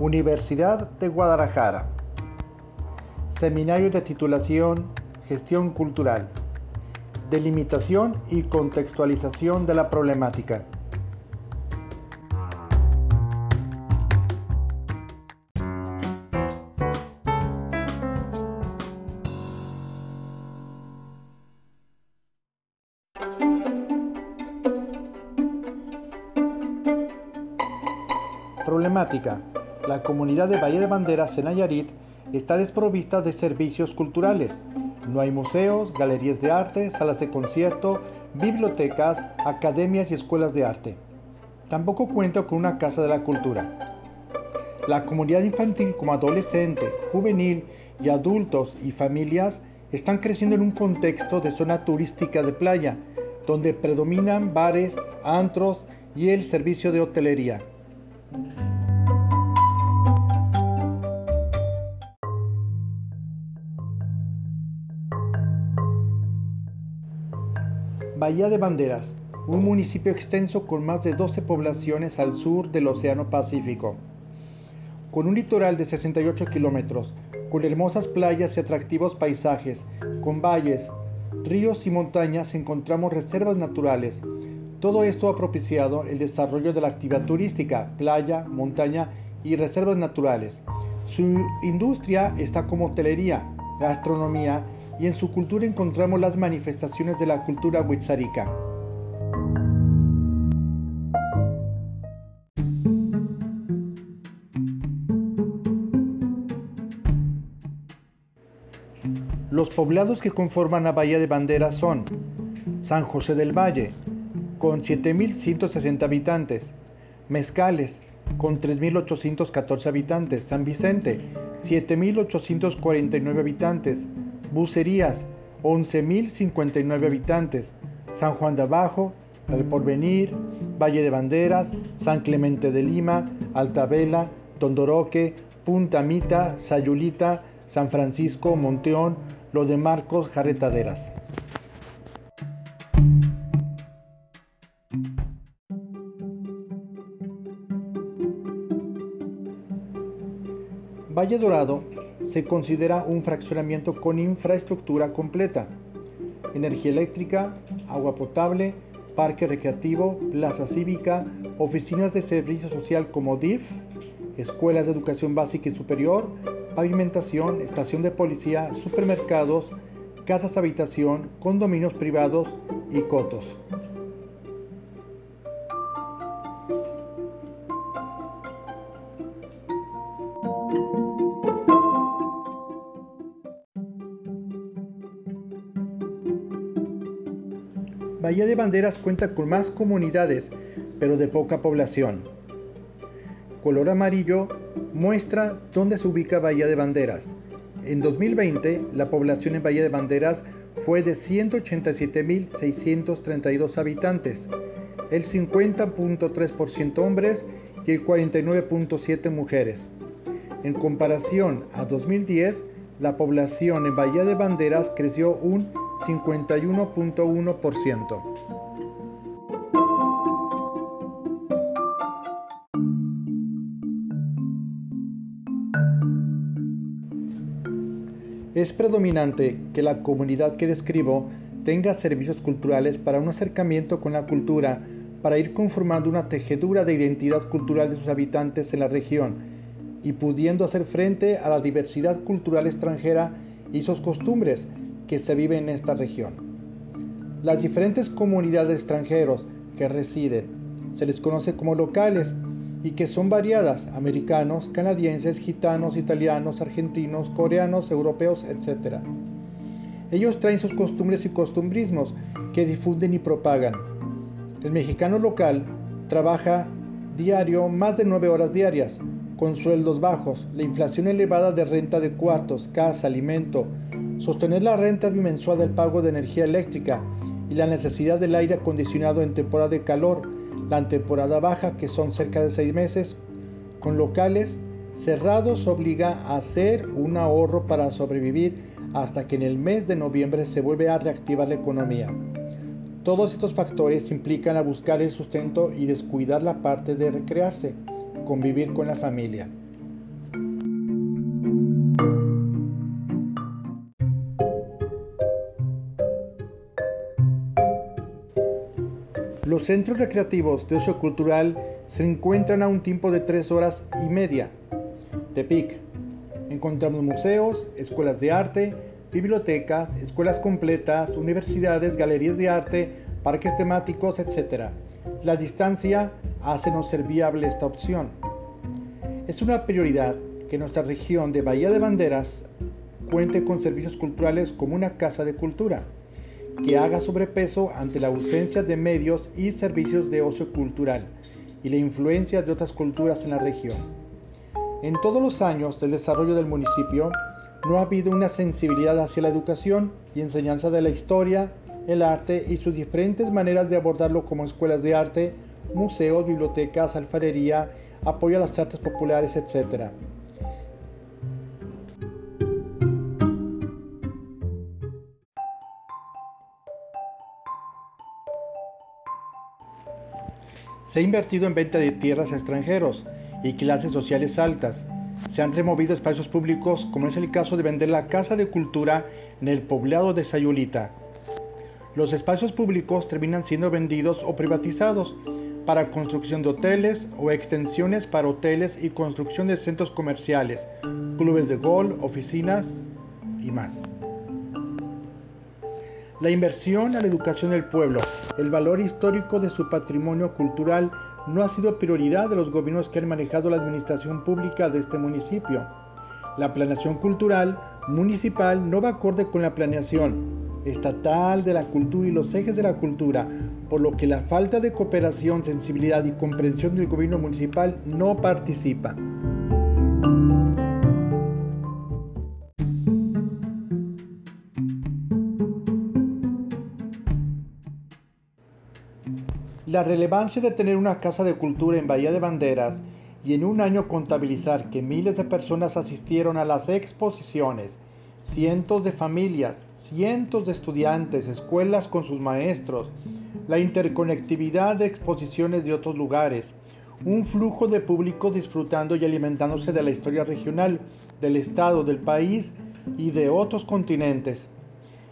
Universidad de Guadalajara. Seminario de titulación Gestión Cultural. Delimitación y contextualización de la problemática. Problemática. La comunidad de Valle de Banderas en Nayarit está desprovista de servicios culturales. No hay museos, galerías de arte, salas de concierto, bibliotecas, academias y escuelas de arte. Tampoco cuenta con una casa de la cultura. La comunidad infantil como adolescente, juvenil y adultos y familias están creciendo en un contexto de zona turística de playa, donde predominan bares, antros y el servicio de hotelería. Bahía de Banderas, un municipio extenso con más de 12 poblaciones al sur del Océano Pacífico. Con un litoral de 68 kilómetros, con hermosas playas y atractivos paisajes, con valles, ríos y montañas encontramos reservas naturales, todo esto ha propiciado el desarrollo de la actividad turística, playa, montaña y reservas naturales. Su industria está como hotelería, gastronomía y en su cultura encontramos las manifestaciones de la cultura huitzarica. Los poblados que conforman la Bahía de Banderas son San José del Valle, con 7.160 habitantes. Mezcales, con 3.814 habitantes. San Vicente, 7.849 habitantes. Bucerías, 11.059 habitantes. San Juan de Abajo, El Porvenir, Valle de Banderas, San Clemente de Lima, Altavela, Tondoroque, Punta Mita, Sayulita, San Francisco, Monteón, Lo de Marcos, Jarretaderas. Valle Dorado se considera un fraccionamiento con infraestructura completa. Energía eléctrica, agua potable, parque recreativo, plaza cívica, oficinas de servicio social como DIF, escuelas de educación básica y superior, pavimentación, estación de policía, supermercados, casas habitación, condominios privados y cotos. Bahía de Banderas cuenta con más comunidades, pero de poca población. Color amarillo muestra dónde se ubica Bahía de Banderas. En 2020, la población en Bahía de Banderas fue de 187.632 habitantes, el 50.3% hombres y el 49.7% mujeres. En comparación a 2010, la población en Bahía de Banderas creció un 51.1%. Es predominante que la comunidad que describo tenga servicios culturales para un acercamiento con la cultura, para ir conformando una tejedura de identidad cultural de sus habitantes en la región y pudiendo hacer frente a la diversidad cultural extranjera y sus costumbres que se vive en esta región. Las diferentes comunidades extranjeros que residen se les conoce como locales y que son variadas, americanos, canadienses, gitanos, italianos, argentinos, coreanos, europeos, etc. Ellos traen sus costumbres y costumbrismos que difunden y propagan. El mexicano local trabaja diario más de nueve horas diarias, con sueldos bajos, la inflación elevada de renta de cuartos, casa, alimento, sostener la renta bimensual del pago de energía eléctrica y la necesidad del aire acondicionado en temporada de calor, la temporada baja, que son cerca de seis meses, con locales cerrados obliga a hacer un ahorro para sobrevivir hasta que en el mes de noviembre se vuelve a reactivar la economía. Todos estos factores implican a buscar el sustento y descuidar la parte de recrearse, convivir con la familia. Los centros recreativos de ocio cultural se encuentran a un tiempo de tres horas y media. Tepic. Encontramos museos, escuelas de arte, bibliotecas, escuelas completas, universidades, galerías de arte, parques temáticos, etc. La distancia hace no ser viable esta opción. Es una prioridad que nuestra región de Bahía de Banderas cuente con servicios culturales como una casa de cultura, que haga sobrepeso ante la ausencia de medios y servicios de ocio cultural y la influencia de otras culturas en la región. En todos los años del desarrollo del municipio, no ha habido una sensibilidad hacia la educación y enseñanza de la historia, el arte y sus diferentes maneras de abordarlo como escuelas de arte, museos, bibliotecas, alfarería, apoyo a las artes populares, etc. Se ha invertido en venta de tierras a extranjeros y clases sociales altas. Se han removido espacios públicos, como es el caso de vender la Casa de Cultura en el poblado de Sayulita. Los espacios públicos terminan siendo vendidos o privatizados para construcción de hoteles o extensiones para hoteles y construcción de centros comerciales, clubes de golf, oficinas y más. La inversión a la educación del pueblo, el valor histórico de su patrimonio cultural no ha sido prioridad de los gobiernos que han manejado la administración pública de este municipio. La planeación cultural municipal no va acorde con la planeación estatal de la cultura y los ejes de la cultura, por lo que la falta de cooperación, sensibilidad y comprensión del gobierno municipal no participa. La relevancia de tener una casa de cultura en Bahía de Banderas y en un año contabilizar que miles de personas asistieron a las exposiciones, cientos de familias, cientos de estudiantes, escuelas con sus maestros, la interconectividad de exposiciones de otros lugares, un flujo de público disfrutando y alimentándose de la historia regional, del estado, del país y de otros continentes,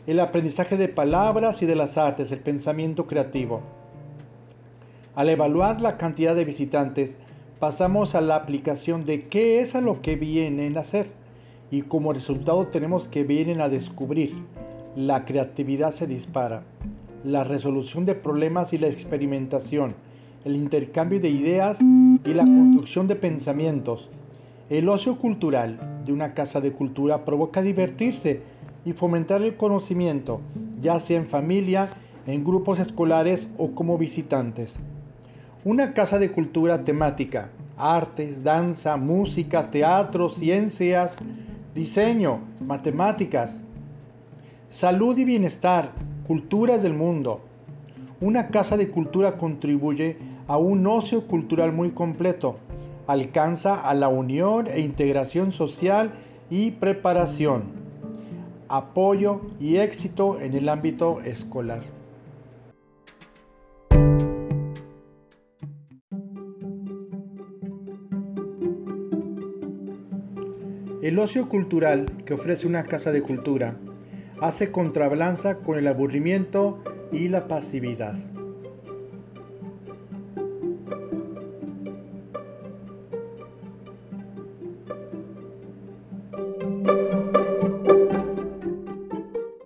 el aprendizaje de palabras y de las artes, el pensamiento creativo. Al evaluar la cantidad de visitantes, pasamos a la aplicación de qué es a lo que vienen a hacer y como resultado tenemos que vienen a descubrir. La creatividad se dispara, la resolución de problemas y la experimentación, el intercambio de ideas y la construcción de pensamientos. El ocio cultural de una casa de cultura provoca divertirse y fomentar el conocimiento, ya sea en familia, en grupos escolares o como visitantes. Una casa de cultura temática, artes, danza, música, teatro, ciencias, diseño, matemáticas, salud y bienestar, culturas del mundo. Una casa de cultura contribuye a un ocio cultural muy completo. Alcanza a la unión e integración social y preparación, apoyo y éxito en el ámbito escolar. El ocio cultural que ofrece una casa de cultura hace contrabalanza con el aburrimiento y la pasividad.